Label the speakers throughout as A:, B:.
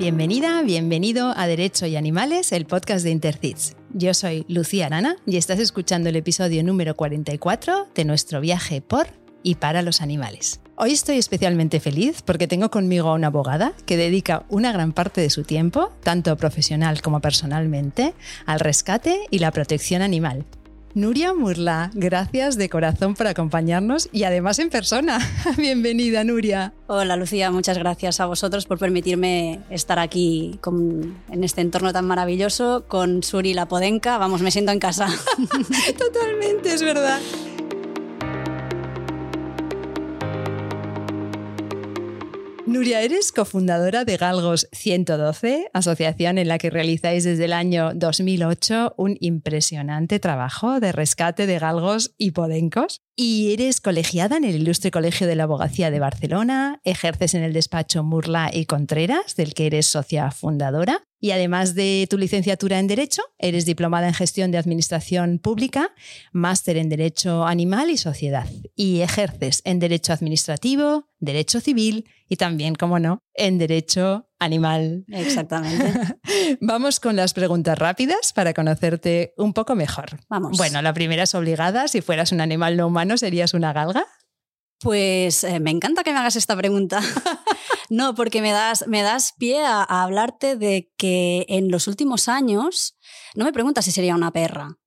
A: Bienvenida, bienvenido a Derecho y Animales, el podcast de Intercits. Yo soy Lucía Arana y estás escuchando el episodio número 44 de nuestro viaje por y para los animales. Hoy estoy especialmente feliz porque tengo conmigo a una abogada que dedica una gran parte de su tiempo, tanto profesional como personalmente, al rescate y la protección animal. Nuria Murla, gracias de corazón por acompañarnos y además en persona. Bienvenida, Nuria.
B: Hola, Lucía, muchas gracias a vosotros por permitirme estar aquí en este entorno tan maravilloso con Suri la Podenca. Vamos, me siento en casa.
A: Totalmente, es verdad. Nuria, eres cofundadora de Galgos 112, asociación en la que realizáis desde el año 2008 un impresionante trabajo de rescate de galgos y podencos. Y eres colegiada en el Ilustre Colegio de la Abogacía de Barcelona, ejerces en el despacho Murla y Contreras, del que eres socia fundadora, y además de tu licenciatura en Derecho, eres diplomada en Gestión de Administración Pública, máster en Derecho Animal y Sociedad, y ejerces en Derecho Administrativo, Derecho Civil y también, como no, en Derecho Animal.
B: Exactamente.
A: Vamos con las preguntas rápidas para conocerte un poco mejor.
B: Vamos.
A: Bueno, la primera es obligada. Si fueras un animal no humano, ¿serías una galga?
B: Pues eh, me encanta que me hagas esta pregunta. no, porque me das, me das pie a, hablarte de que en los últimos años, no me preguntas si sería una perra.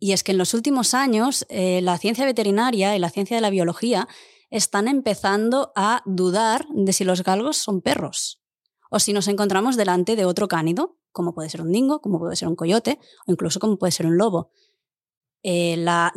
B: Y es que en los últimos años eh, la ciencia veterinaria y la ciencia de la biología están empezando a dudar de si los galgos son perros o si nos encontramos delante de otro cánido, como puede ser un dingo, como puede ser un coyote o incluso como puede ser un lobo. Eh, la,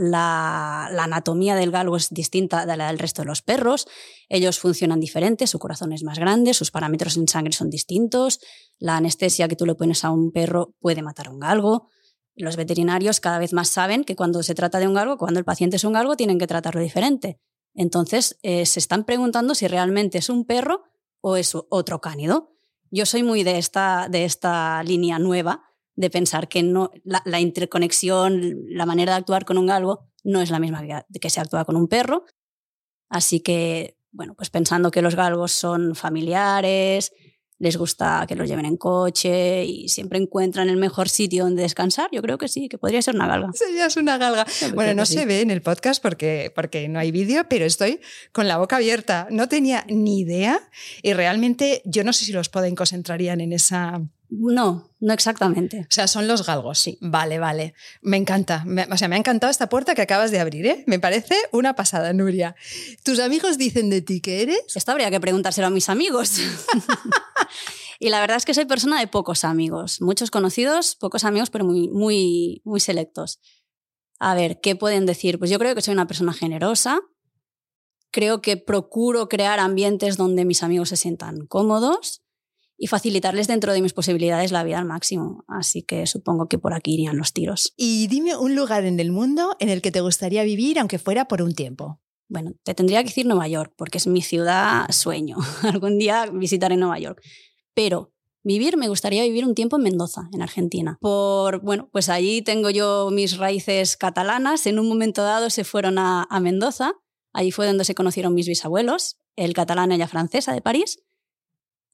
B: anatomía del galgo es distinta de la del resto de los perros, ellos funcionan diferentes, su corazón es más grande, sus parámetros en sangre son distintos, la anestesia que tú le pones a un perro puede matar a un galgo. Los veterinarios cada vez más saben que cuando se trata de un galgo, cuando el paciente es un galgo, tienen que tratarlo diferente. Entonces eh, se están preguntando si realmente es un perro o es otro cánido. Yo soy muy de esta, de esta línea nueva de pensar que no, la, interconexión, la manera de actuar con un galgo no es la misma que, que se actúa con un perro. Así que, bueno, pues pensando que los galgos son familiares, les gusta que los lleven en coche y siempre encuentran el mejor sitio donde descansar, yo creo que sí, que podría ser una galga.
A: Serías una galga. bueno, no se ve en el podcast porque, porque no hay vídeo, pero estoy con la boca abierta. No tenía ni idea y realmente yo no sé si los podencos entrarían en esa
B: no, no exactamente.
A: O sea, son los galgos. Sí. Vale, vale. Me encanta. o sea, me ha encantado esta puerta que acabas de abrir, ¿eh? Me parece una pasada, Nuria. ¿Tus amigos dicen de ti que eres?
B: Esto habría que preguntárselo a mis amigos. y la verdad es que soy persona de pocos amigos. Muchos conocidos, pocos amigos, pero muy, muy, muy selectos. A ver, ¿qué pueden decir? Pues yo creo que soy una persona generosa. Creo que procuro crear ambientes donde mis amigos se sientan cómodos y facilitarles dentro de mis posibilidades la vida al máximo. Así que supongo que por aquí irían los tiros.
A: Y dime un lugar en el mundo en el que te gustaría vivir, aunque fuera por un tiempo.
B: Bueno, te tendría que decir Nueva York, porque es mi ciudad sueño. Algún día visitaré Nueva York. Pero vivir, me gustaría vivir un tiempo en Mendoza, en Argentina. Por, bueno, pues allí tengo yo mis raíces catalanas. En un momento dado se fueron a, a Mendoza. Allí fue donde se conocieron mis bisabuelos, el catalán y la francesa de París.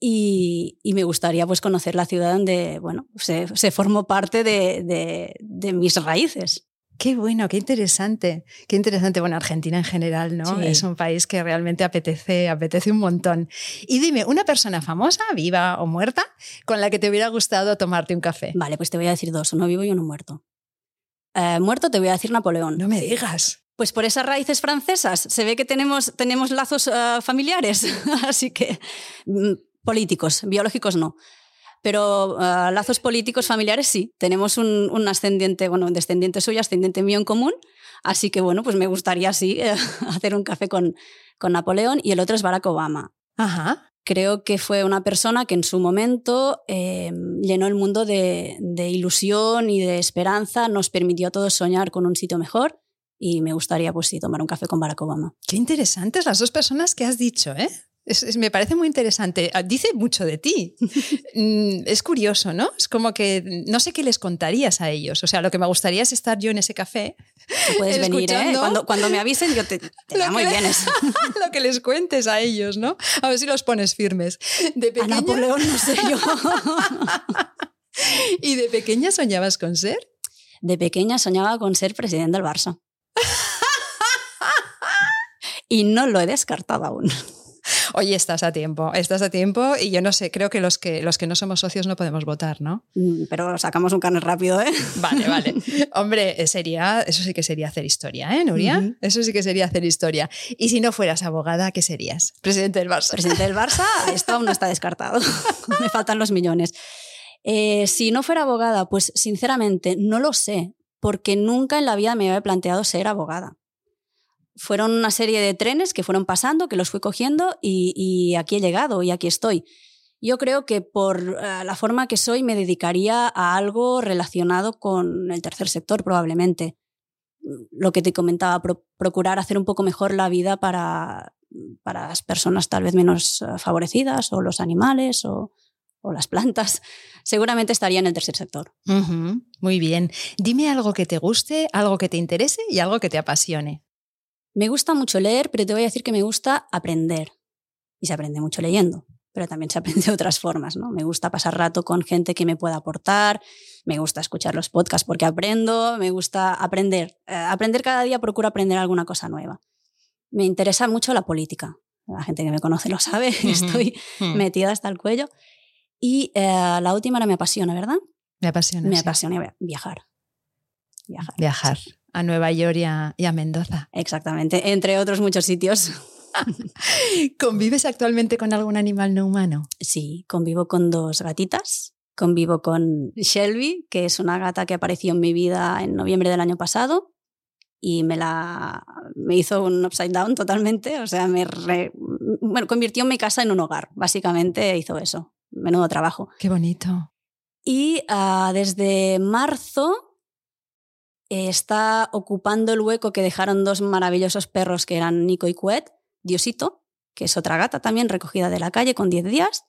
B: Y, me gustaría pues conocer la ciudad donde bueno, se, formó parte de, mis raíces.
A: Qué bueno, qué interesante, qué interesante. Bueno, Argentina en general, ¿no? Es un país que realmente apetece, apetece un montón. Y dime, una persona famosa, viva o muerta, con la que te hubiera gustado tomarte un café.
B: Vale, pues te voy a decir dos, uno vivo y uno muerto. Eh, muerto te voy a decir Napoleón.
A: No me digas.
B: Pues por esas raíces francesas se ve que tenemos, tenemos lazos eh, familiares, así que mm, políticos, biológicos no. Pero ah, lazos políticos familiares sí. Tenemos un, ascendiente, bueno, un descendiente suyo, ascendiente mío en común. Así que bueno, pues me gustaría sí hacer un café con, con Napoleón y el otro es Barack Obama.
A: Ajá.
B: Creo que fue una persona que en su momento eh, llenó el mundo de, de, ilusión y de esperanza, nos permitió a todos soñar con un sitio mejor y me gustaría pues sí tomar un café con Barack Obama.
A: Qué interesantes las dos personas que has dicho, ¿eh? Me parece muy interesante. Ah, dice mucho de ti. Mm, es curioso, ¿no? Es como que no sé qué les contarías a ellos. O sea, lo que me gustaría es estar yo en ese café.
B: puedes venir, ¿eh? Cuando, cuando, me avisen, yo te, te llamo y vienes.
A: lo que les cuentes a ellos, ¿no? A ver si los pones firmes.
B: De pequeña... A Napoleón, no sé yo.
A: ¿Y de pequeña soñabas con ser?
B: De pequeña soñaba con ser presidente del Barça. y no lo he descartado aún.
A: Oye, estás a tiempo, estás a tiempo y yo no sé, creo que los que, los que no somos socios no podemos votar, ¿no?
B: Mm, pero sacamos un carnet rápido, ¿eh?
A: Vale, vale. Hombre, eh, sería, eso sí que sería hacer historia, ¿eh, Nuria? Eso sí que sería hacer historia. Y si no fueras abogada, ¿qué serías? Presidente del Barça.
B: Presidente del Barça, esto aún no está descartado. Me faltan los millones. Eh, si no fuera abogada, pues sinceramente no lo sé, porque nunca en la vida me había planteado ser abogada fueron una serie de trenes que fueron pasando, que los fui cogiendo y, aquí he llegado y aquí estoy. Yo creo que por eh, la forma que soy me dedicaría a algo relacionado con el tercer sector probablemente. Lo que te comentaba, procurar hacer un poco mejor la vida para, para las personas tal vez menos eh, favorecidas o los animales o, o las plantas, seguramente estaría en el tercer sector.
A: Muy bien. Dime algo que te guste, algo que te interese y algo que te apasione.
B: Me gusta mucho leer, pero te voy a decir que me gusta aprender. Y se aprende mucho leyendo, pero también se aprende de otras formas, ¿no? Me gusta pasar rato con gente que me pueda aportar, me gusta escuchar los podcasts porque aprendo, me gusta aprender. Eh, aprender cada día procuro aprender alguna cosa nueva. Me interesa mucho la política. La gente que me conoce lo sabe, estoy hmm. metida hasta el cuello. Y eh, la última me apasiona, ¿verdad?
A: Me apasiona.
B: Me apasiona viajar.
A: Viajar. Viajar a Nueva York y a, Mendoza.
B: Exactamente, entre otros muchos sitios.
A: ¿Convives actualmente con algún animal no humano?
B: Sí, convivo con dos gatitas. Convivo con Shelby, que es una gata que apareció en mi vida en noviembre del año pasado y me la me hizo un upside down totalmente, o sea, me bueno, convirtió mi casa en un hogar, básicamente hizo eso. Menudo trabajo.
A: Qué bonito.
B: Y ah, desde marzo está ocupando el hueco que dejaron dos maravillosos perros que eran Nico y Cuet, Diosito, que es otra gata también recogida de la calle con 10 días,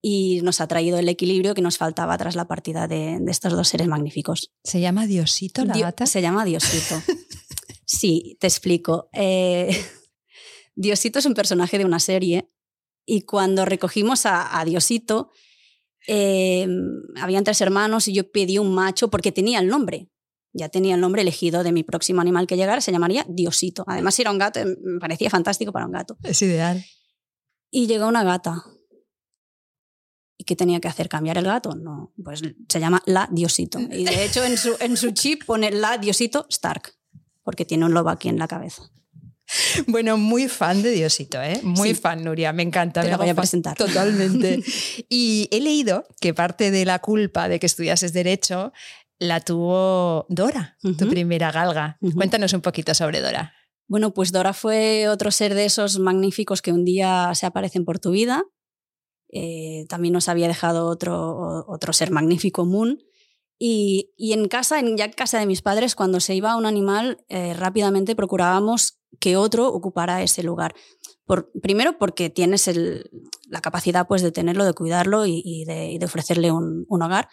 B: y nos ha traído el equilibrio que nos faltaba tras la partida de, estos dos seres magníficos.
A: ¿Se llama Diosito la gata?
B: Se llama Diosito. sí, te explico. Eh, Diosito es un personaje de una serie y cuando recogimos a, Diosito, eh, habían tres hermanos y yo pedí un macho porque tenía el nombre ya tenía el nombre elegido de mi próximo animal que llegara, se llamaría Diosito. Además, si era un gato, em, me parecía fantástico para un gato.
A: Es ideal.
B: Y llegó una gata. ¿Y qué tenía que hacer? ¿Cambiar el gato? No, pues se llama La Diosito. Y de hecho en su, en su chip pone La Diosito Stark, porque tiene un lobo aquí en la cabeza.
A: Bueno, muy fan de Diosito, ¿eh? Muy fan, Nuria, me encanta.
B: Te
A: me
B: voy a presentar.
A: Totalmente. y he leído que parte de la culpa de que estudiases Derecho la tuvo Dora, tu primera galga. Cuéntanos un poquito sobre Dora.
B: Bueno, pues Dora fue otro ser de esos magníficos que un día se aparecen por tu vida. Eh, también nos había dejado otro, otro ser magnífico, Moon. Y, en casa, en ya casa de mis padres, cuando se iba un animal, eh, rápidamente procurábamos que otro ocupara ese lugar. Por, primero porque tienes la capacidad pues, de tenerlo, de cuidarlo y, de, ofrecerle un, un hogar.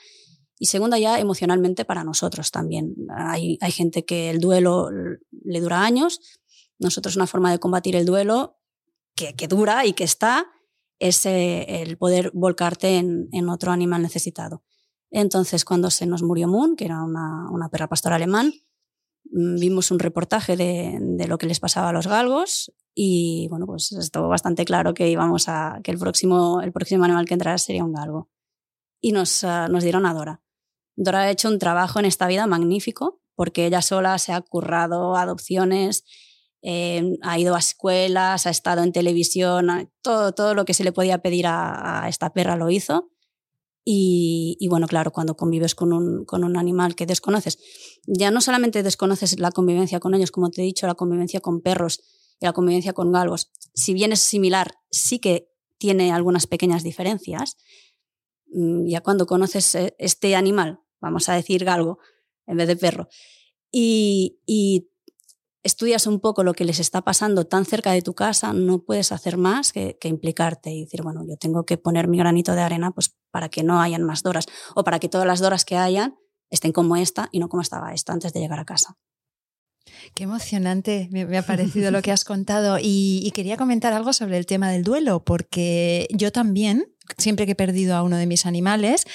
B: Y segunda, ya emocionalmente para nosotros también. Hay, hay gente que el duelo le dura años. Nosotros una forma de combatir el duelo que, que dura y que está es eh, el poder volcarte en, en, otro animal necesitado. Entonces, cuando se nos murió Moon, que era una, una perra pastora alemán, mm, vimos un reportaje de, de, lo que les pasaba a los galgos y bueno, pues estuvo bastante claro que íbamos a que el próximo, el próximo animal que entrara sería un galgo. Y nos, uh, nos dieron a Dora. Dora ha hecho un trabajo en esta vida magnífico porque ella sola se ha currado adopciones, eh, ha ido a escuelas, ha estado en televisión, todo, todo lo que se le podía pedir a, esta perra lo hizo. Y, y, bueno, claro, cuando convives con un, con un animal que desconoces, ya no solamente desconoces la convivencia con ellos, como te he dicho, la convivencia con perros y la convivencia con galgos, si bien es similar, sí que tiene algunas pequeñas diferencias. Mm, ya cuando conoces eh, este animal vamos a decir galgo en vez de perro. Y, estudias un poco lo que les está pasando tan cerca de tu casa, no puedes hacer más que, implicarte y decir, bueno, yo tengo que poner mi granito de arena pues, para que no hayan más Doras o para que todas las Doras que hayan estén como esta y no como estaba esta antes de llegar a casa.
A: Qué emocionante me, ha parecido lo que has contado y, y, quería comentar algo sobre el tema del duelo, porque yo también, siempre que he perdido a uno de mis animales,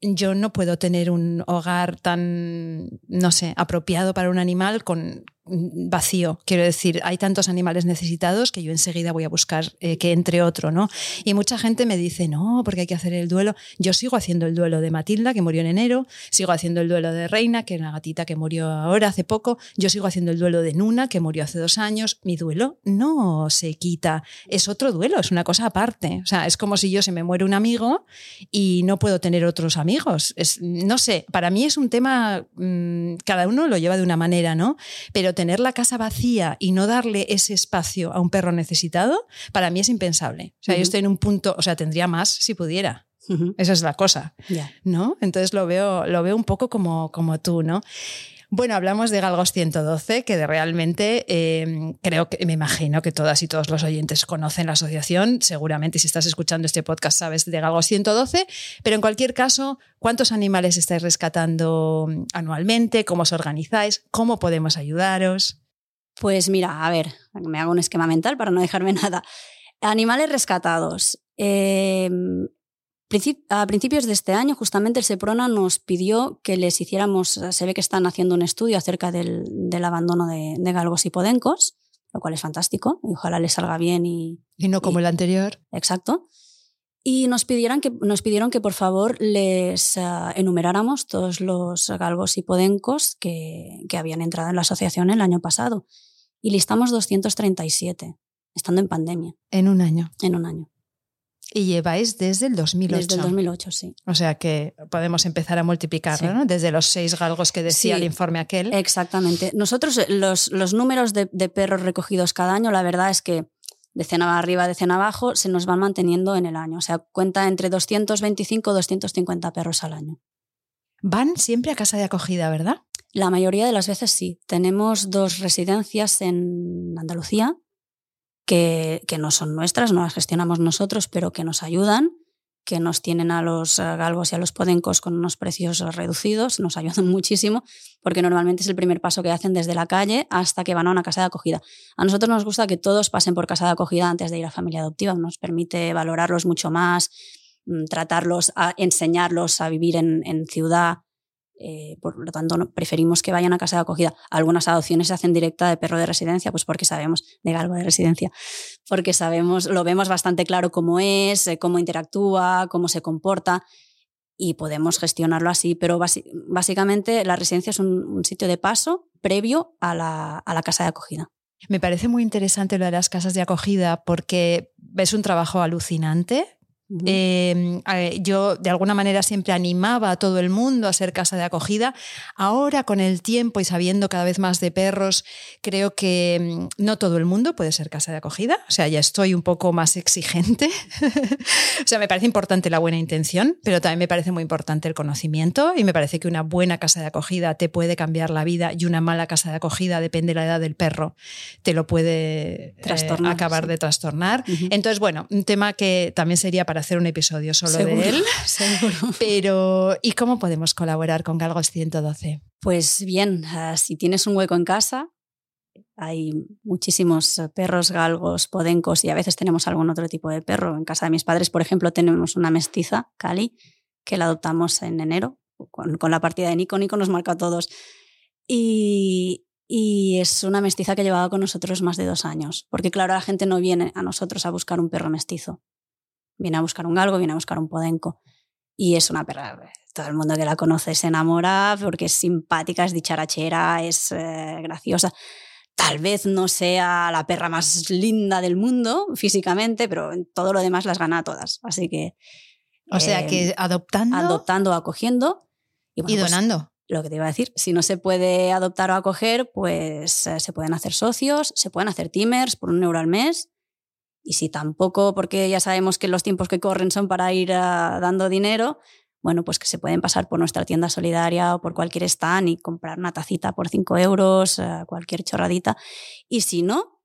A: yo no puedo tener un hogar tan, no sé, apropiado para un animal con, vacío. Quiero decir, hay tantos animales necesitados que yo enseguida voy a buscar eh, que entre otro, ¿no? Y mucha gente me dice, no, porque hay que hacer el duelo. Yo sigo haciendo el duelo de Matilda, que murió en enero, sigo haciendo el duelo de Reina, que es una gatita que murió ahora, hace poco, yo sigo haciendo el duelo de Nuna, que murió hace dos años. Mi duelo no se quita, es otro duelo, es una cosa aparte. O sea, es como si yo se me muere un amigo y no puedo tener otros amigos. Es, no sé, para mí es un tema, mm, cada uno lo lleva de una manera, ¿no? Pero tener la casa vacía y no darle ese espacio a un perro necesitado, para mí es impensable. O sea, yo estoy en un punto, o sea, tendría más si pudiera. Esa es la cosa, ¿no? Entonces lo veo, lo veo un poco como, como tú, ¿no? Bueno, hablamos de Galgos 112, que de realmente em, creo que me imagino que todas y todos los oyentes conocen la asociación. Seguramente si estás escuchando este podcast sabes de Galgos 112, pero en cualquier caso, ¿cuántos animales estáis rescatando anualmente? ¿Cómo os organizáis? ¿Cómo podemos ayudaros?
B: Pues mira, a ver, me hago un esquema mental para no dejarme nada. Animales rescatados. Eh, a principios de este año, justamente el Seprona nos pidió que les hiciéramos, se ve que están haciendo un estudio acerca del, abandono de, galgos y podencos, lo cual es fantástico, y ojalá les salga bien y...
A: Y no como el anterior.
B: Exacto. Y nos, pidieran que, nos pidieron que por favor les eh, enumeráramos todos los galgos y podencos que, que habían entrado en la asociación el año pasado. Y listamos 237, estando en pandemia.
A: En un año.
B: En un año.
A: Y lleváis desde el 2008.
B: Desde el 2008, sí.
A: O sea que podemos empezar a multiplicarlo, ¿no? Desde los seis galgos que decía el informe aquel.
B: Exactamente. Nosotros, eh, los, los números de, perros recogidos cada año, la verdad es que de cena arriba, de cena abajo, se nos van manteniendo en el año. O sea, cuenta entre 225 y 250 perros al año.
A: Van siempre a casa de acogida, ¿verdad?
B: La mayoría de las veces sí. Tenemos dos residencias en Andalucía que, no son nuestras, no las gestionamos nosotros, pero que nos ayudan, que nos tienen a los galgos y a los podencos con unos precios reducidos, nos ayudan muchísimo, porque normalmente es el primer paso que hacen desde la calle hasta que van a una casa de acogida. A nosotros nos gusta que todos pasen por casa de acogida antes de ir a familia adoptiva, nos permite valorarlos mucho más, mm, tratarlos, enseñarlos a vivir en ciudad, eh, por lo tanto, preferimos que vayan a casa de acogida. Algunas adopciones se hacen directa de perro de residencia, pues porque sabemos, de galgo de residencia, porque sabemos, lo vemos bastante claro cómo es, eh, cómo interactúa, cómo se comporta y podemos gestionarlo así. Pero básicamente la residencia es un, sitio de paso previo a la, a la casa de acogida.
A: Me parece muy interesante lo de las casas de acogida porque es un trabajo alucinante Em, yo de alguna manera siempre animaba a todo el mundo a ser casa de acogida. Ahora con el tiempo y sabiendo cada vez más de perros, creo que em, no todo el mundo puede ser casa de acogida. O sea, ya estoy un poco más exigente. o sea, me parece importante la buena intención, pero también me parece muy importante el conocimiento y me parece que una buena casa de acogida te puede cambiar la vida y una mala casa de acogida, depende de la edad del perro, te lo puede eh, acabar de trastornar. Entonces, bueno, un tema que también sería para hacer un episodio solo de él.
B: Seguro.
A: Pero, ¿y cómo podemos colaborar con Galgos 112?
B: Pues bien, ah, si tienes un hueco en casa, hay muchísimos perros galgos, podencos y a veces tenemos algún otro tipo de perro. En casa de mis padres, por ejemplo, tenemos una mestiza, Cali, que la adoptamos en enero con, con la partida de Nico. Nico nos marca a todos. Y, y es una mestiza que llevaba con nosotros más de dos años. Porque claro, la gente no viene a nosotros a buscar un perro mestizo. Viene a buscar un galgo, viene a buscar un podenco. Y es una perra, todo el mundo que la conoce se enamora porque es simpática, es dicharachera, es eh, graciosa. Tal vez no sea la perra más linda del mundo físicamente, pero en todo lo demás las gana a todas. Así que.
A: O sea que adoptando.
B: Adoptando, acogiendo.
A: Y, pues donando.
B: lo que te iba a decir, si no se puede adoptar o acoger, pues eh, se pueden hacer socios, se pueden hacer timers por un euro al mes y si tampoco, porque ya sabemos que los tiempos que corren son para ir ah, dando dinero, bueno, pues que se pueden pasar por nuestra tienda solidaria o por cualquier stand y comprar una tacita por 5 euros, eh, cualquier chorradita. Y si no,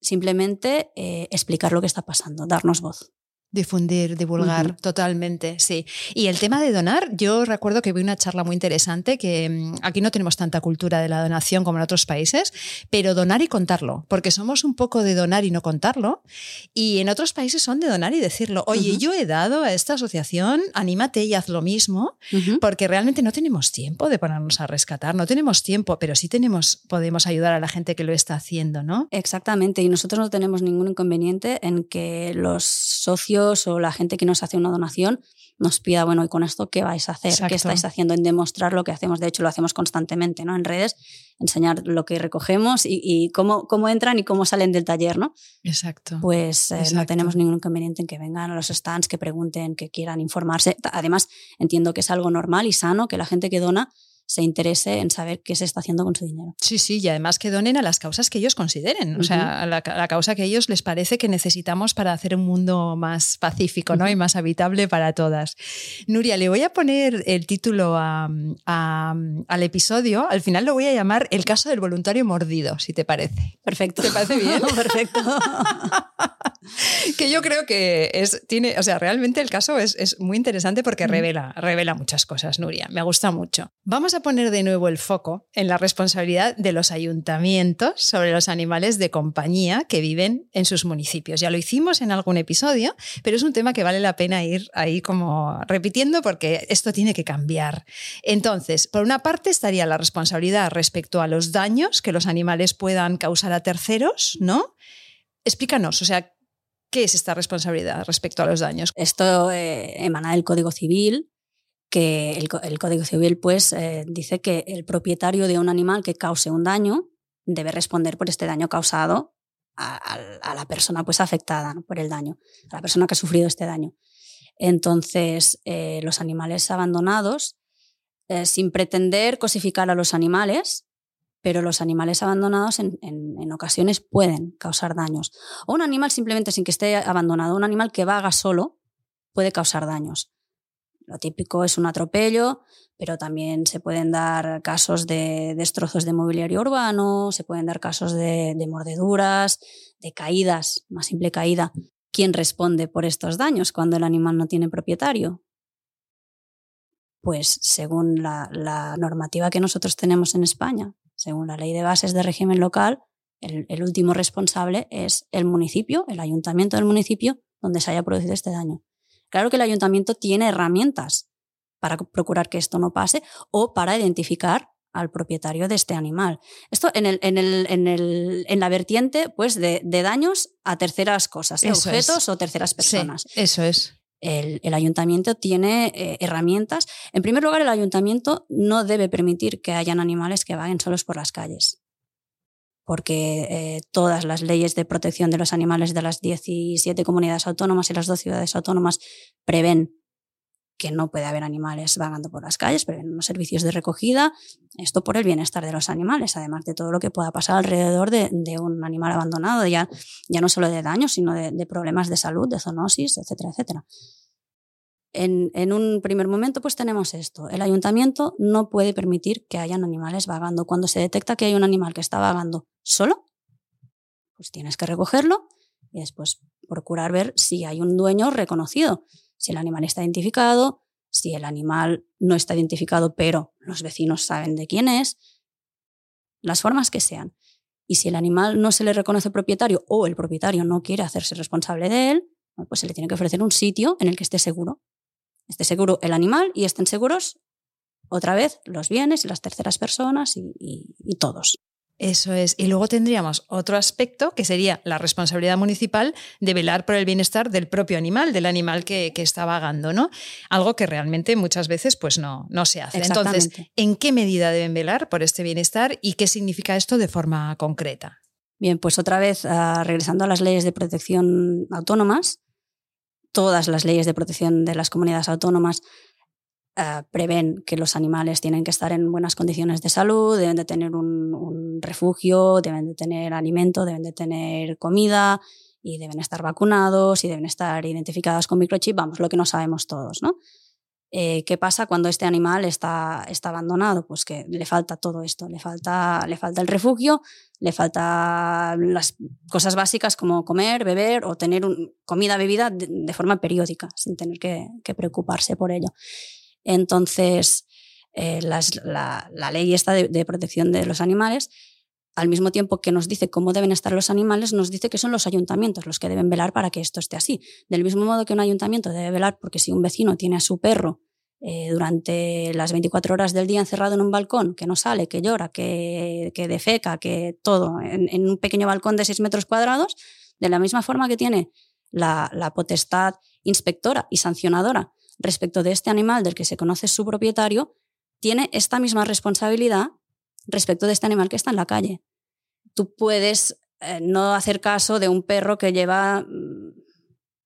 B: simplemente eh, explicar lo que está pasando, darnos voz.
A: Difundir, divulgar, totalmente, sí. Y el tema de donar, yo recuerdo que vi una charla muy interesante que mm, aquí no tenemos tanta cultura de la donación como en otros países, pero donar y contarlo, porque somos un poco de donar y no contarlo, y en otros países son de donar y decirlo, oye, yo he dado a esta asociación, anímate y haz lo mismo, porque realmente no tenemos tiempo de ponernos a rescatar, no tenemos tiempo, pero sí tenemos, podemos ayudar a la gente que lo está haciendo, ¿no?
B: Exactamente, y nosotros no tenemos ningún inconveniente en que los socios o la gente que nos hace una donación nos pida, bueno, ¿y con esto qué vais a hacer? ¿Qué estáis haciendo? En demostrar lo que hacemos. De hecho, lo hacemos constantemente, ¿no? En redes, enseñar lo que recogemos y, cómo, cómo entran y cómo salen del taller, ¿no?
A: Exacto.
B: Pues eh, no tenemos ningún inconveniente en que vengan a los stands, que pregunten, que quieran informarse. Además, entiendo que es algo normal y sano que la gente que dona se interese en saber qué se está haciendo con su dinero.
A: Sí, sí, y además que donen a las causas que ellos consideren, o sea, a la, causa que ellos les parece que necesitamos para hacer un mundo más pacífico ¿no? y más habitable para todas. Nuria, le voy a poner el título al episodio, al final lo voy a llamar El caso del voluntario mordido, si te parece.
B: Perfecto.
A: ¿Te parece bien?
B: Perfecto.
A: que yo creo que es, tiene, o sea, realmente el caso es, es muy interesante porque revela, revela muchas cosas, Nuria. Me gusta mucho. Vamos a poner de nuevo el foco en la responsabilidad de los ayuntamientos sobre los animales de compañía que viven en sus municipios. Ya lo hicimos en algún episodio, pero es un tema que vale la pena ir ahí como repitiendo porque esto tiene que cambiar. Entonces, por una parte estaría la responsabilidad respecto a los daños que los animales puedan causar a terceros, ¿no? Explícanos, o sea, ¿qué es esta responsabilidad respecto a los daños?
B: Esto eh, emana del Código Civil que el, Código Civil pues, eh, dice que el propietario de un animal que cause un daño debe responder por este daño causado a, la persona pues, afectada por el daño, a la persona que ha sufrido este daño. Entonces, eh, los animales abandonados, sin pretender cosificar a los animales, pero los animales abandonados en, en, ocasiones pueden causar daños. O un animal simplemente sin que esté abandonado, un animal que vaga solo puede causar daños. Lo típico es un atropello, pero también se pueden dar casos de destrozos de mobiliario urbano, se pueden dar casos de, mordeduras, de caídas, una simple caída. ¿Quién responde por estos daños cuando el animal no tiene propietario? Pues según la, normativa que nosotros tenemos en España, según la ley de bases de régimen local, el último responsable es el municipio, el ayuntamiento del municipio donde se haya producido este daño. Claro que el ayuntamiento tiene herramientas para procurar que esto no pase o para identificar al propietario de este animal. Esto en, el, en, el, en, el, en la vertiente pues, de, daños a terceras cosas, ¿eh? objetos o terceras personas.
A: eso es.
B: El, ayuntamiento tiene eh, herramientas. En primer lugar, el ayuntamiento no debe permitir que hayan animales que vaguen solos por las calles porque eh, todas las leyes de protección de los animales de las 17 comunidades autónomas y las dos ciudades autónomas prevén que no puede haber animales vagando por las calles, prevén unos servicios de recogida, esto por el bienestar de los animales, además de todo lo que pueda pasar alrededor de, un animal abandonado, ya, ya no solo de daños, sino de, de problemas de salud, de zoonosis, etcétera, etcétera en, un primer momento pues tenemos esto. El ayuntamiento no puede permitir que hayan animales vagando. Cuando se detecta que hay un animal que está vagando solo, pues tienes que recogerlo y después procurar ver si hay un dueño reconocido, si el animal está identificado, si el animal no está identificado pero los vecinos saben de quién es, las formas que sean. Y si el animal no se le reconoce propietario o el propietario no quiere hacerse responsable de él, pues se le tiene que ofrecer un sitio en el que esté seguro esté seguro el animal y estén seguros otra vez los bienes y las terceras personas y, todos.
A: Eso es. Y luego tendríamos otro aspecto que sería la responsabilidad municipal de velar por el bienestar del propio animal, del animal que, está vagando, ¿no? Algo que realmente muchas veces pues no, no se hace. Entonces, ¿en qué medida deben velar por este bienestar y qué significa esto de forma concreta?
B: Bien, pues otra vez, ah, regresando a las leyes de protección autónomas, todas las leyes de protección de las comunidades autónomas eh, prevén que los animales tienen que estar en buenas condiciones de salud, deben de tener un, refugio, deben de tener alimento, deben de tener comida y deben estar vacunados y deben estar identificados con microchip, vamos, lo que no sabemos todos, ¿no? Eh, ¿Qué pasa cuando este animal está, está abandonado? Pues que le falta todo esto, le falta, le falta el refugio, le falta las cosas básicas como comer, beber o tener comida, bebida de, forma periódica, sin tener que, preocuparse por ello. Entonces, eh, la, ley esta de, protección de los animales al mismo tiempo que nos dice cómo deben estar los animales, nos dice que son los ayuntamientos los que deben velar para que esto esté así. Del mismo modo que un ayuntamiento debe velar porque si un vecino tiene a su perro eh, durante las 24 horas del día encerrado en un balcón, que no sale, que llora, que, que defeca, que todo, en, un pequeño balcón de 6 metros cuadrados, de la misma forma que tiene la potestad inspectora y sancionadora respecto de este animal del que se conoce su propietario, tiene esta misma responsabilidad respecto de este animal que está en la calle. Tú puedes eh, no hacer caso de un perro que lleva mm,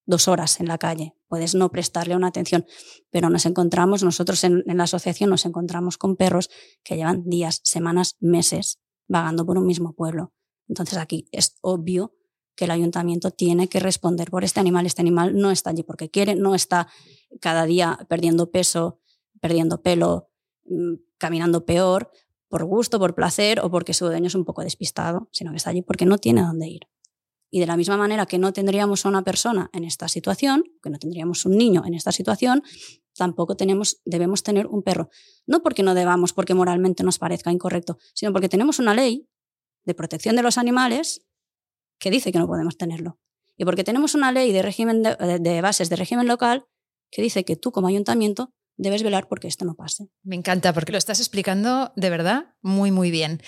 B: dos horas en la calle, puedes no prestarle una atención, pero nos encontramos, nosotros en, la asociación nos encontramos con perros que llevan días, semanas, meses vagando por un mismo pueblo. Entonces aquí es obvio que el ayuntamiento tiene que responder por este animal. Este animal no está allí porque quiere, no está cada día perdiendo peso, perdiendo pelo, mm, caminando peor, por gusto, por placer o porque su dueño es un poco despistado, sino que está allí porque no tiene dónde ir. Y de la misma manera que no tendríamos a una persona en esta situación, que no tendríamos un niño en esta situación, tampoco tenemos, debemos tener un perro. No porque no debamos, porque moralmente nos parezca incorrecto, sino porque tenemos una ley de protección de los animales que dice que no podemos tenerlo. Y porque tenemos una ley de, régimen de bases de régimen local que dice que tú como ayuntamiento debes velar porque esto no pase.
A: Me encanta porque lo estás explicando de verdad muy, muy bien.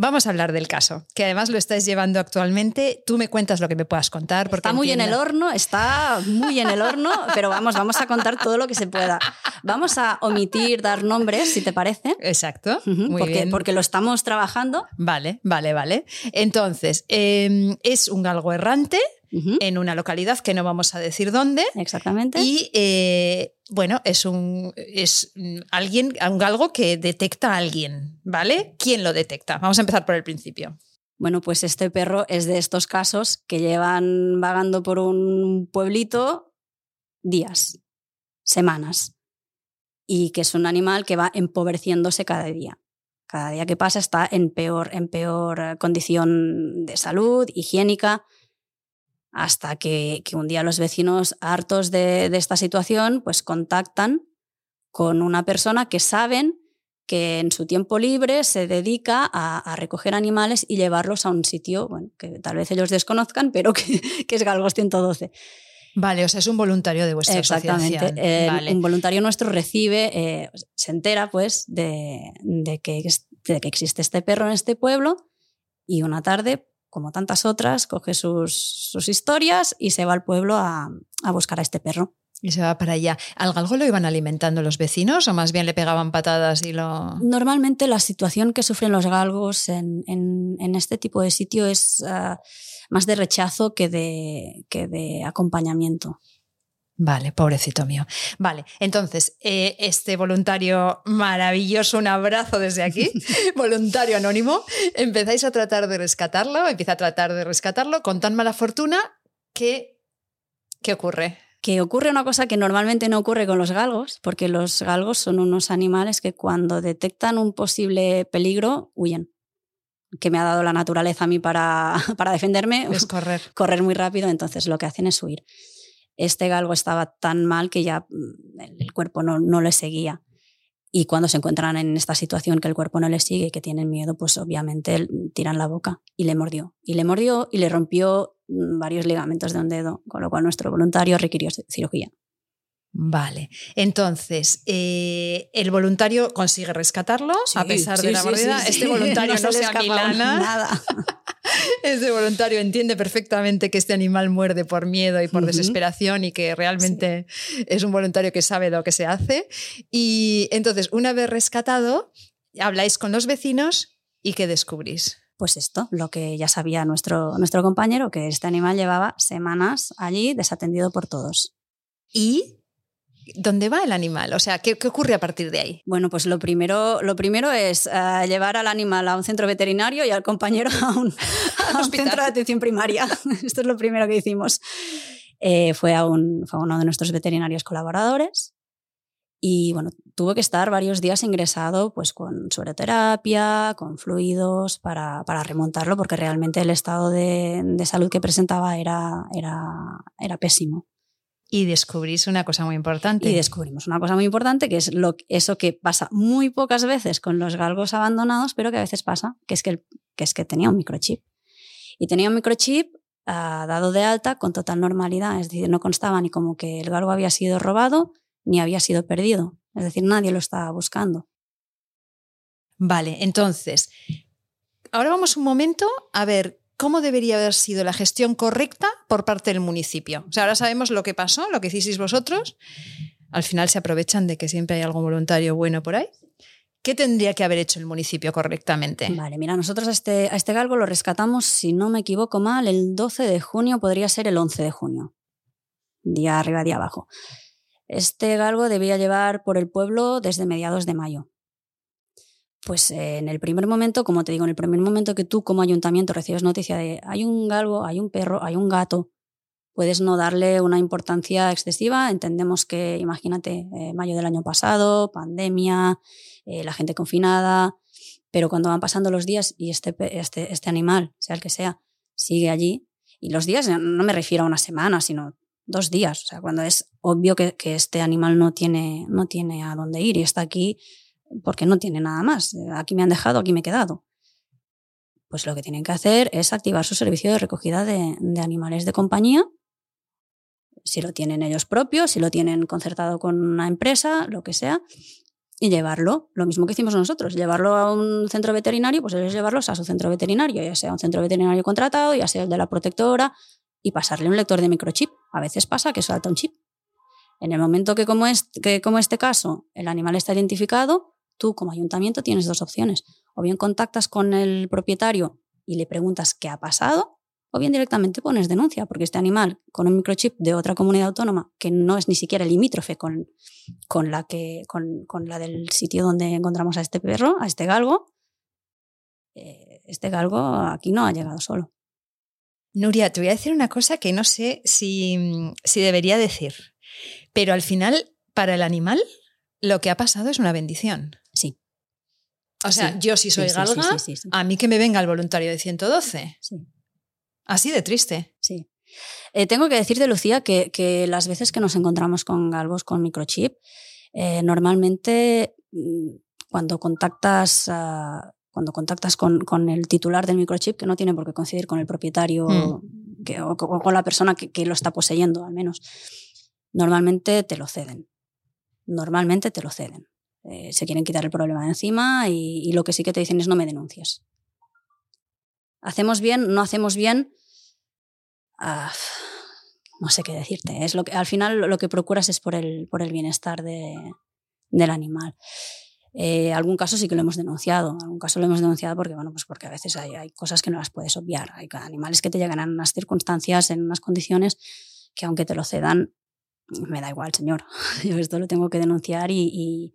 A: Vamos a hablar del caso, que además lo estás llevando actualmente. Tú me cuentas lo que me puedas contar. Porque
B: está muy en el horno, está muy en el horno, pero vamos, vamos a contar todo lo que se pueda. Vamos a omitir dar nombres, si te parece.
A: Exacto.
B: muy porque,
A: bien.
B: porque lo estamos trabajando.
A: Vale, vale, vale. Entonces, em, es un galgo errante en una localidad que no vamos a decir dónde.
B: Exactamente.
A: Y eh, bueno, es un es alguien, un galgo que detecta a alguien, ¿vale? ¿Quién lo detecta? Vamos a empezar por el principio.
B: Bueno, pues este perro es de estos casos que llevan vagando por un pueblito días, semanas, y que es un animal que va empobreciéndose cada día. Cada día que pasa está en peor, en peor condición de salud, higiénica, hasta que, un día los vecinos, hartos de, esta situación, pues contactan con una persona que saben que en su tiempo libre se dedica a, recoger animales y llevarlos a un sitio bueno, que tal vez ellos desconozcan, pero que, es Galgos 112.
A: Vale, o sea, es un voluntario de vuestra
B: Exactamente. Un voluntario nuestro recibe, eh, se entera pues de, que, de que existe este perro en este pueblo y una tarde como tantas otras, coge sus, historias y se va al pueblo a, buscar a este perro.
A: Y se va para allá. ¿Al galgo lo iban alimentando los vecinos o más bien le pegaban patadas y lo...?
B: Normalmente la situación que sufren los galgos en, este tipo de sitio es ah, más de rechazo que de, que de acompañamiento.
A: Vale, pobrecito mío. Vale, entonces, eh, este voluntario maravilloso, un abrazo desde aquí, voluntario anónimo, empezáis a tratar de rescatarlo, empieza a tratar de rescatarlo con tan mala fortuna que... ¿Qué ocurre?
B: Que ocurre una cosa que normalmente no ocurre con los galgos, porque los galgos son unos animales que cuando detectan un posible peligro, huyen que me ha dado la naturaleza a mí para, para defenderme.
A: Es correr.
B: Correr muy rápido, entonces lo que hacen es huir este galgo estaba tan mal que ya mm, el cuerpo no, no le seguía. Y cuando se encuentran en esta situación que el cuerpo no le sigue y que tienen miedo, pues obviamente tiran la boca y le mordió. Y le mordió y le rompió mm, varios ligamentos de un dedo, con lo cual nuestro voluntario requirió cirugía.
A: Vale, entonces eh, el voluntario consigue rescatarlo a pesar de la mordida. este voluntario no, se, no Nada. Este voluntario entiende perfectamente que este animal muerde por miedo y por desesperación y que realmente es un voluntario que sabe lo que se hace. Y entonces, una vez rescatado, habláis con los vecinos y ¿qué descubrís?
B: Pues esto, lo que ya sabía nuestro, nuestro compañero, que este animal llevaba semanas allí desatendido por todos.
A: ¿Y ¿Dónde va el animal? O sea, ¿qué, ocurre a partir de ahí?
B: Bueno, pues lo primero, lo primero es eh, llevar al animal a un centro veterinario y al compañero a un, centro de atención primaria. Esto es lo primero que hicimos. Eh, fue, a un, fue a uno de nuestros veterinarios colaboradores Y bueno, tuvo que estar varios días ingresado pues con sueroterapia, con fluidos para, para remontarlo porque realmente el estado de, de salud que presentaba era, era, era pésimo.
A: Y descubrís una cosa muy importante.
B: Y descubrimos una cosa muy importante, que es lo, eso que pasa muy pocas veces con los galgos abandonados, pero que a veces pasa, que es que, que, es que tenía un microchip. Y tenía un microchip uh, dado de alta con total normalidad, es decir, no constaba ni como que el galgo había sido robado ni había sido perdido. Es decir, nadie lo estaba buscando.
A: Vale, entonces, ahora vamos un momento a ver cómo debería haber sido la gestión correcta por parte del municipio. O sea, ahora sabemos lo que pasó, lo que hicisteis vosotros. Al final se aprovechan de que siempre hay algún voluntario bueno por ahí. ¿Qué tendría que haber hecho el municipio correctamente?
B: Vale, mira, nosotros a este, a este galgo lo rescatamos, si no me equivoco mal, el 12 de junio, podría ser el 11 de junio. Día arriba, día abajo. Este galgo debía llevar por el pueblo desde mediados de mayo pues eh, en el primer momento, como te digo, en el primer momento que tú como ayuntamiento recibes noticia de hay un galgo, hay un perro, hay un gato, puedes no darle una importancia excesiva. Entendemos que, imagínate, eh, mayo del año pasado, pandemia, eh, la gente confinada, pero cuando van pasando los días y este, este, este animal, sea el que sea, sigue allí, y los días no me refiero a una semana, sino dos días, o sea, cuando es obvio que, que este animal no tiene, no tiene a dónde ir y está aquí porque no tiene nada más. Aquí me han dejado, aquí me he quedado. Pues lo que tienen que hacer es activar su servicio de recogida de, animales de compañía, si lo tienen ellos propios, si lo tienen concertado con una empresa, lo que sea, y llevarlo, lo mismo que hicimos nosotros, llevarlo a un centro veterinario, pues ellos llevarlos a su centro veterinario, ya sea un centro veterinario contratado, ya sea el de la protectora, y pasarle un lector de microchip. A veces pasa que salta un chip. En el momento que como, que como este caso el animal está identificado, Tú como ayuntamiento tienes dos opciones. O bien contactas con el propietario y le preguntas qué ha pasado, o bien directamente pones denuncia, porque este animal con un microchip de otra comunidad autónoma, que no es ni siquiera limítrofe con, con, la, que, con, con la del sitio donde encontramos a este perro, a este galgo, eh, este galgo aquí no ha llegado solo.
A: Nuria, te voy a decir una cosa que no sé si, si debería decir, pero al final, para el animal, lo que ha pasado es una bendición.
B: Sí.
A: O sea, yo si soy galga, a mí que me venga el voluntario de 112. Sí. Así de triste.
B: Sí. Eh, tengo que decirte, Lucía, que, las veces que nos encontramos con galgos con microchip, eh, normalmente mm, cuando contactas, cuando contactas con, con, el titular del microchip, que no tiene por qué coincidir con el propietario mm. que, o, con la persona que, que lo está poseyendo, al menos, normalmente te lo ceden normalmente te lo ceden. Eh, se quieren quitar el problema de encima y, lo que sí que te dicen es no me denuncies. ¿Hacemos bien? ¿No hacemos bien? Ah, no sé qué decirte. Es lo que, al final lo que procuras es por el, por el bienestar de, del animal. Eh, algún caso sí que lo hemos denunciado. Algún caso lo hemos denunciado porque, bueno, pues porque a veces hay, hay cosas que no las puedes obviar. Hay animales que te llegan a unas circunstancias, en unas condiciones que aunque te lo cedan, me da igual, señor. Yo esto lo tengo que denunciar y,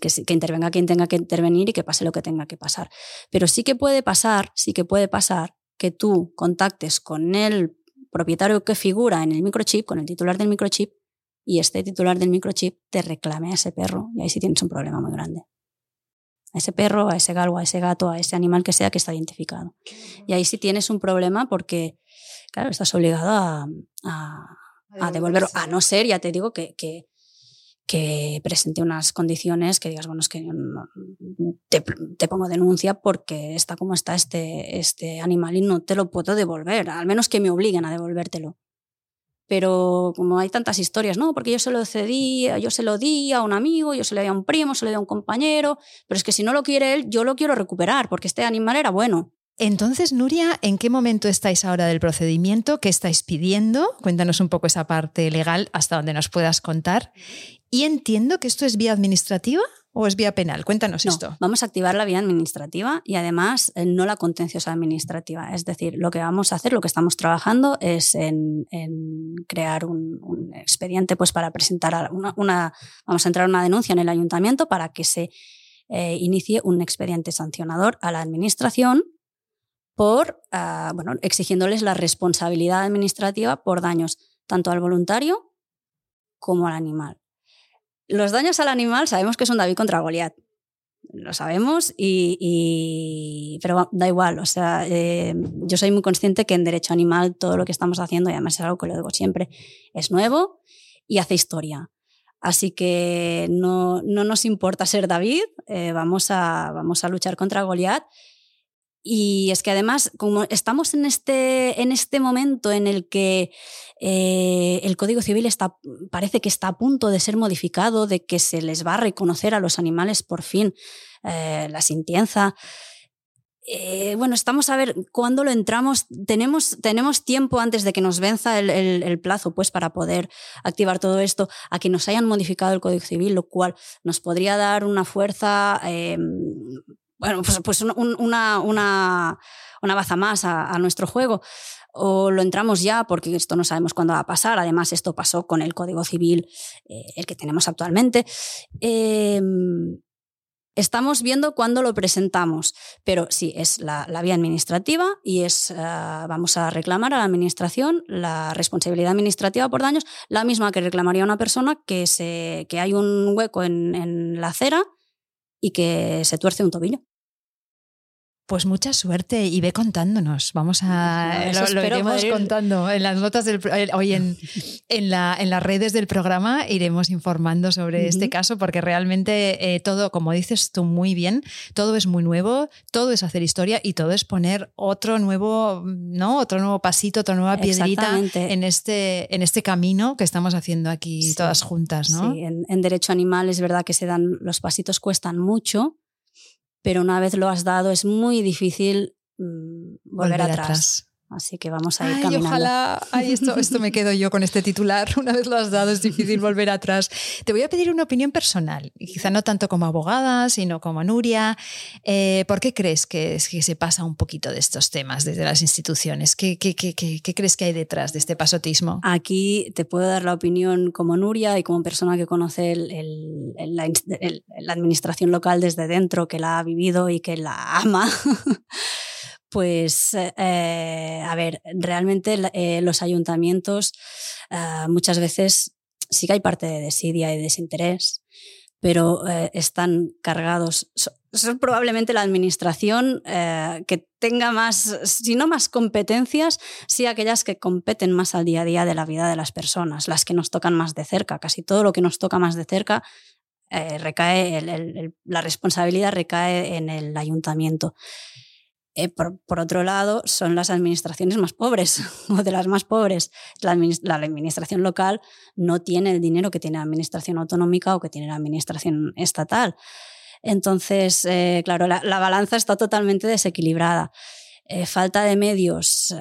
B: que, que, intervenga quien tenga que intervenir y que pase lo que tenga que pasar. Pero sí que puede pasar, sí que puede pasar que tú contactes con el propietario que figura en el microchip, con el titular del microchip, y este titular del microchip te reclame a ese perro. Y ahí sí tienes un problema muy grande. A ese perro, a ese galgo, a ese gato, a ese animal que sea que está identificado. Y ahí sí tienes un problema porque, claro, estás obligado a a devolverlo, a no ser, ya te digo, que, que, que presente unas condiciones que digas, bueno, es que te, te, pongo denuncia porque está como está este, este animal y no te lo puedo devolver, al menos que me obliguen a devolvértelo. Pero como hay tantas historias, no, porque yo se lo cedí, yo se lo di a un amigo, yo se lo di a un primo, se lo di a un compañero, pero es que si no lo quiere él, yo lo quiero recuperar porque este animal era bueno.
A: Entonces, Nuria, ¿en qué momento estáis ahora del procedimiento? ¿Qué estáis pidiendo? Cuéntanos un poco esa parte legal hasta donde nos puedas contar. Y entiendo que esto es vía administrativa o es vía penal. Cuéntanos esto.
B: Vamos a activar la vía administrativa y además eh, no la contenciosa administrativa. Es decir, lo que vamos a hacer, lo que estamos trabajando es en, crear un, expediente pues, para presentar una, Vamos a entrar una denuncia en el ayuntamiento para que se eh, inicie un expediente sancionador a la administración por, ah, bueno, exigiéndoles la responsabilidad administrativa por daños tanto al voluntario como al animal. Los daños al animal sabemos que son David contra Goliat. Lo sabemos y, pero da igual, o sea, eh, yo soy muy consciente que en derecho animal todo lo que estamos haciendo, y además es algo que lo digo siempre, es nuevo y hace historia. Así que no, no nos importa ser David, eh, vamos, a, vamos a luchar contra Goliat y es que además, como estamos en este, en este momento en el que eh, el Código Civil está, parece que está a punto de ser modificado, de que se les va a reconocer a los animales por fin eh, la sintienza. Eh, bueno, estamos a ver cuándo lo entramos. Tenemos, tenemos tiempo antes de que nos venza el, plazo, pues, para poder activar todo esto, a que nos hayan modificado el Código Civil, lo cual nos podría dar una fuerza bueno, pues, pues una, una, una, baza más a, nuestro juego. O lo entramos ya porque esto no sabemos cuándo va a pasar. Además, esto pasó con el Código Civil, eh, el que tenemos actualmente. Em, estamos viendo cuándo lo presentamos, pero sí, es la, vía administrativa y es, eh, vamos a reclamar a la administración la responsabilidad administrativa por daños, la misma que reclamaría una persona que, se, que hay un hueco en, en la acera y que se tuerce un tobillo.
A: Pues mucha suerte y ve contándonos. Vamos a. lo, iremos contando en las notas del. Hoy en, en, la, en las redes del programa iremos informando sobre este caso porque realmente eh, todo, como dices tú muy bien, todo es muy nuevo, todo es hacer historia y todo es poner otro nuevo, ¿no? Otro nuevo pasito, otra nueva piedrita en este, en este camino que estamos haciendo aquí todas juntas, ¿no?
B: Sí, en, en derecho animal es verdad que se dan, los pasitos cuestan mucho pero una vez lo has dado es muy difícil mm, volver, atrás. Así que vamos a ir
A: Ay,
B: caminando.
A: Ojalá, Ay, esto, esto me quedo yo con este titular. Una vez lo has dado, es difícil volver atrás. Te voy a pedir una opinión personal, quizá no tanto como abogada, sino como Nuria. Eh, ¿Por qué crees que, que, se pasa un poquito de estos temas desde las instituciones? ¿Qué, qué, qué, crees que hay detrás de este pasotismo?
B: Aquí te puedo dar la opinión como Nuria y como persona que conoce el, la administración local desde dentro, que la ha vivido y que la ama. Pues, eh, a ver, realmente eh, los ayuntamientos eh, muchas veces sí que hay parte de desidia y desinterés, pero están cargados. Son, probablemente la administración que tenga más, si no más competencias, sí aquellas que competen más al día a día de la vida de las personas, las que nos tocan más de cerca. Casi todo lo que nos toca más de cerca recae, la responsabilidad recae en el ayuntamiento. Eh, por, otro lado, son las administraciones más pobres o de las más pobres. La, administración local no tiene el dinero que tiene la administración autonómica o que tiene la administración estatal. Entonces, eh, claro, la, balanza está totalmente desequilibrada. Eh, falta de medios,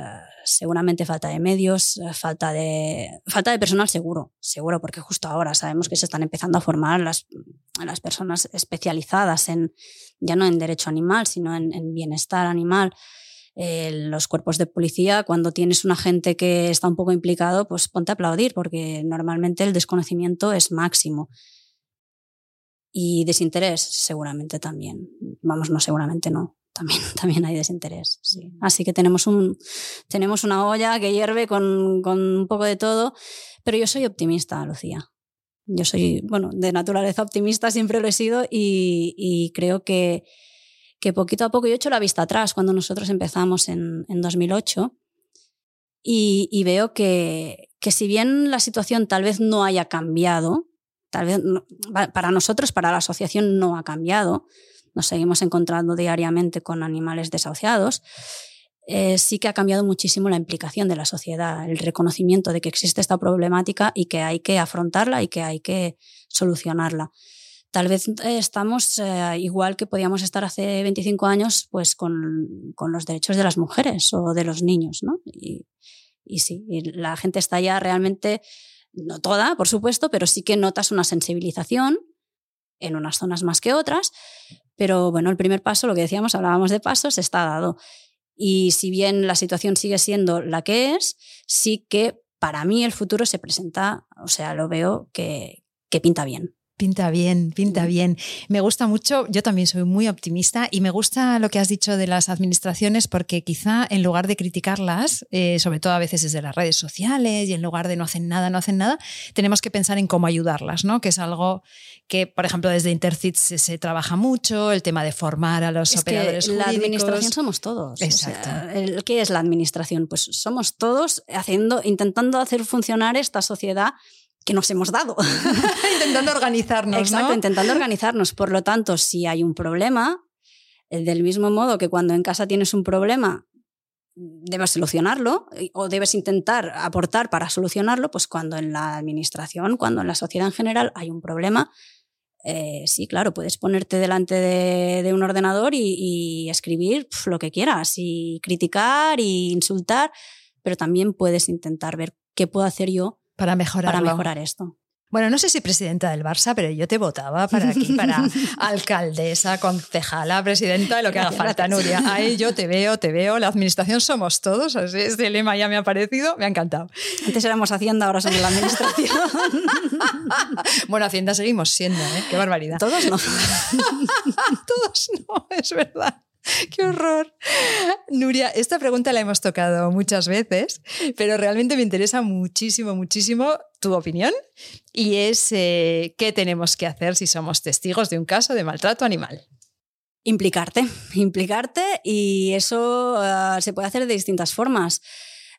B: seguramente falta de medios, falta de, falta de personal seguro, seguro, porque justo ahora sabemos que se están empezando a formar las, las personas especializadas en, ya no en derecho animal, sino en, bienestar animal. los cuerpos de policía, cuando tienes un agente que está un poco implicado, pues ponte a aplaudir, porque normalmente el desconocimiento es máximo. Y desinterés, seguramente también. Vamos, no, seguramente no. También, también hay desinterés. Sí. Así que tenemos, un, tenemos una olla que hierve con, con un poco de todo, pero yo soy optimista, Lucía. Yo soy, bueno, de naturaleza optimista, siempre lo he sido y, creo que, que, poquito a poco, yo he hecho la vista atrás cuando nosotros empezamos en, en 2008 y, veo que, que, si bien la situación tal vez no haya cambiado, tal vez para nosotros, para la asociación no ha cambiado, nos seguimos encontrando diariamente con animales desahuciados, eh, sí que ha cambiado muchísimo la implicación de la sociedad, el reconocimiento de que existe esta problemática y que hay que afrontarla y que hay que solucionarla. Tal vez eh, estamos eh, igual que podíamos estar hace 25 años pues con, con, los derechos de las mujeres o de los niños, ¿no? Y, y sí, la gente está ya realmente, no toda, por supuesto, pero sí que notas una sensibilización en unas zonas más que otras, pero bueno, el primer paso, lo que decíamos, hablábamos de pasos, está dado. Y si bien la situación sigue siendo la que es, sí que para mí el futuro se presenta, o sea, lo veo que, pinta bien
A: Pinta bien, pinta bien. Me gusta mucho, yo también soy muy optimista y me gusta lo que has dicho de las administraciones porque quizá en lugar de criticarlas, eh, sobre todo a veces desde las redes sociales y en lugar de no hacen nada, no hacen nada, tenemos que pensar en cómo ayudarlas, ¿no? Que es algo que, por ejemplo, desde Intercit se, trabaja mucho, el tema de formar a los operadores
B: que La administración somos todos.
A: Exacto.
B: ¿Qué es la administración? Pues somos todos haciendo, intentando hacer funcionar esta sociedad que nos hemos dado.
A: intentando organizarnos.
B: Exacto, intentando organizarnos. Por lo tanto, si hay un problema, eh, del mismo modo que cuando en casa tienes un problema, debes solucionarlo o debes intentar aportar para solucionarlo, pues cuando en la administración, cuando en la sociedad en general hay un problema, eh, sí, claro, puedes ponerte delante de, un ordenador y, escribir lo que quieras y criticar y insultar, pero también puedes intentar ver qué puedo hacer yo
A: para mejorar,
B: para mejorar esto.
A: Bueno, no sé si presidenta del Barça, pero yo te votaba para aquí, para alcaldesa, concejala, presidenta, de lo que haga falta, Nuria. Ahí yo te veo, te veo. La administración somos todos, así ese lema ya me ha parecido, me ha encantado.
B: Antes éramos Hacienda, ahora somos la administración.
A: bueno, Hacienda seguimos siendo, ¿eh? Qué barbaridad.
B: Todos no.
A: todos no, es verdad. Qué horror. Nuria, esta pregunta la hemos tocado muchas veces, pero realmente me interesa muchísimo, muchísimo tu opinión y es eh, qué tenemos que hacer si somos testigos de un caso de maltrato animal.
B: Implicarte, implicarte y eso ah, se puede hacer de distintas formas.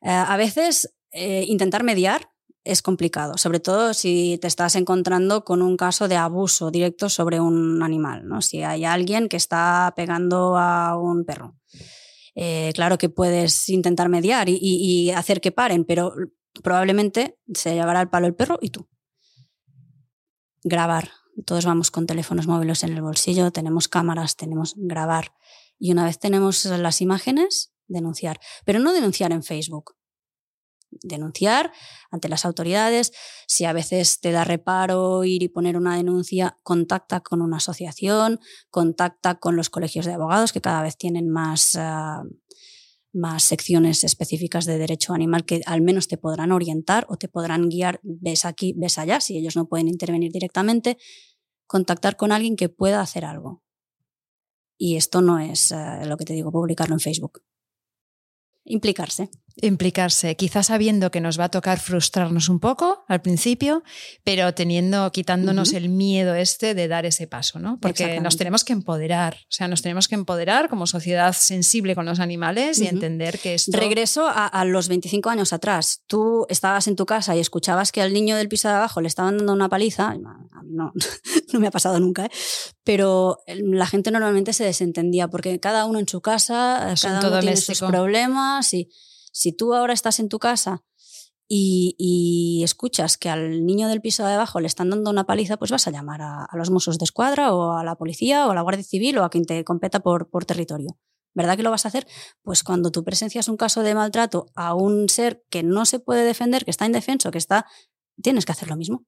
B: Eh, a veces eh, intentar mediar es complicado, sobre todo si te estás encontrando con un caso de abuso directo sobre un animal, ¿no? si hay alguien que está pegando a un perro. Eh, claro que puedes intentar mediar y, hacer que paren, pero probablemente se llevará el palo el perro y tú. Grabar. Todos vamos con teléfonos móviles en el bolsillo, tenemos cámaras, tenemos grabar. Y una vez tenemos las imágenes, denunciar. Pero no denunciar en Facebook, denunciar ante las autoridades. Si a veces te da reparo ir y poner una denuncia, contacta con una asociación, contacta con los colegios de abogados que cada vez tienen más, ah, más secciones específicas de derecho animal que al menos te podrán orientar o te podrán guiar, ves aquí, ves allá, si ellos no pueden intervenir directamente, contactar con alguien que pueda hacer algo. Y esto no es ah, lo que te digo, publicarlo en Facebook. Implicarse.
A: Implicarse, quizás sabiendo que nos va a tocar frustrarnos un poco al principio, pero teniendo, quitándonos el miedo este de dar ese paso, ¿no? Porque nos tenemos que empoderar, o sea, nos tenemos que empoderar como sociedad sensible con los animales y entender que esto...
B: Regreso a, los 25 años atrás. Tú estabas en tu casa y escuchabas que al niño del piso de abajo le estaban dando una paliza, no, no me ha pasado nunca, ¿eh? pero la gente normalmente se desentendía porque cada uno en su casa, cada uno tiene sus problemas y si tú ahora estás en tu casa y, escuchas que al niño del piso de abajo le están dando una paliza, pues vas a llamar a, los Mossos de Escuadra o a la policía o a la Guardia Civil o a quien te competa por, por territorio. ¿Verdad que lo vas a hacer? Pues cuando tú presencias un caso de maltrato a un ser que no se puede defender, que está indefenso, que está... Tienes que hacer lo mismo.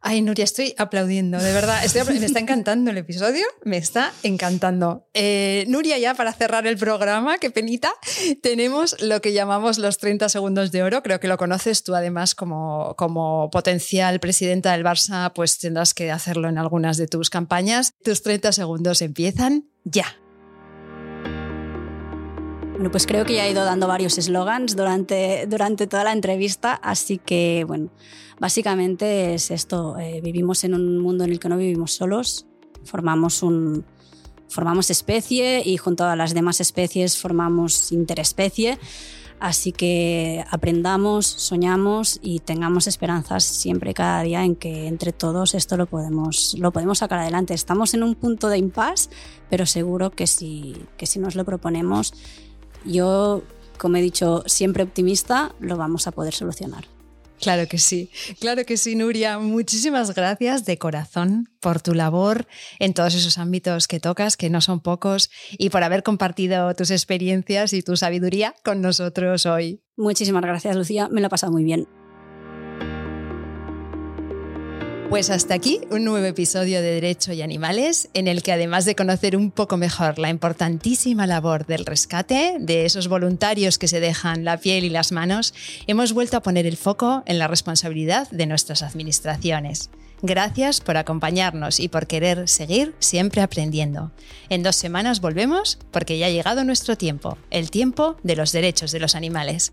A: Ay, Nuria, estoy aplaudiendo, de verdad. me está encantando el episodio, me está encantando. Eh, Nuria, ya para cerrar el programa, qué penita, tenemos lo que llamamos los 30 segundos de oro. Creo que lo conoces tú, además, como, como potencial presidenta del Barça, pues tendrás que hacerlo en algunas de tus campañas. Tus 30 segundos empiezan ya.
B: Bueno, pues creo que ya he ido dando varios eslogans durante, durante toda la entrevista, así que, bueno. Básicamente es esto, eh, vivimos en un mundo en el que no vivimos solos, formamos, un, formamos especie y junto a las demás especies formamos interespecie. Así que aprendamos, soñamos y tengamos esperanzas siempre cada día en que entre todos esto lo podemos, lo podemos sacar adelante. Estamos en un punto de impasse, pero seguro que si, que si nos lo proponemos, yo, como he dicho, siempre optimista, lo vamos a poder solucionar.
A: Claro que sí, claro que sí, Nuria. Muchísimas gracias de corazón por tu labor en todos esos ámbitos que tocas, que no son pocos, y por haber compartido tus experiencias y tu sabiduría con nosotros hoy.
B: Muchísimas gracias, Lucía. Me lo he pasado muy bien.
A: Pues hasta aquí un nuevo episodio de Derecho y Animales, en el que además de conocer un poco mejor la importantísima labor del rescate, de esos voluntarios que se dejan la piel y las manos, hemos vuelto a poner el foco en la responsabilidad de nuestras administraciones. Gracias por acompañarnos y por querer seguir siempre aprendiendo. En dos semanas volvemos porque ya ha llegado nuestro tiempo, el tiempo de los derechos de los animales.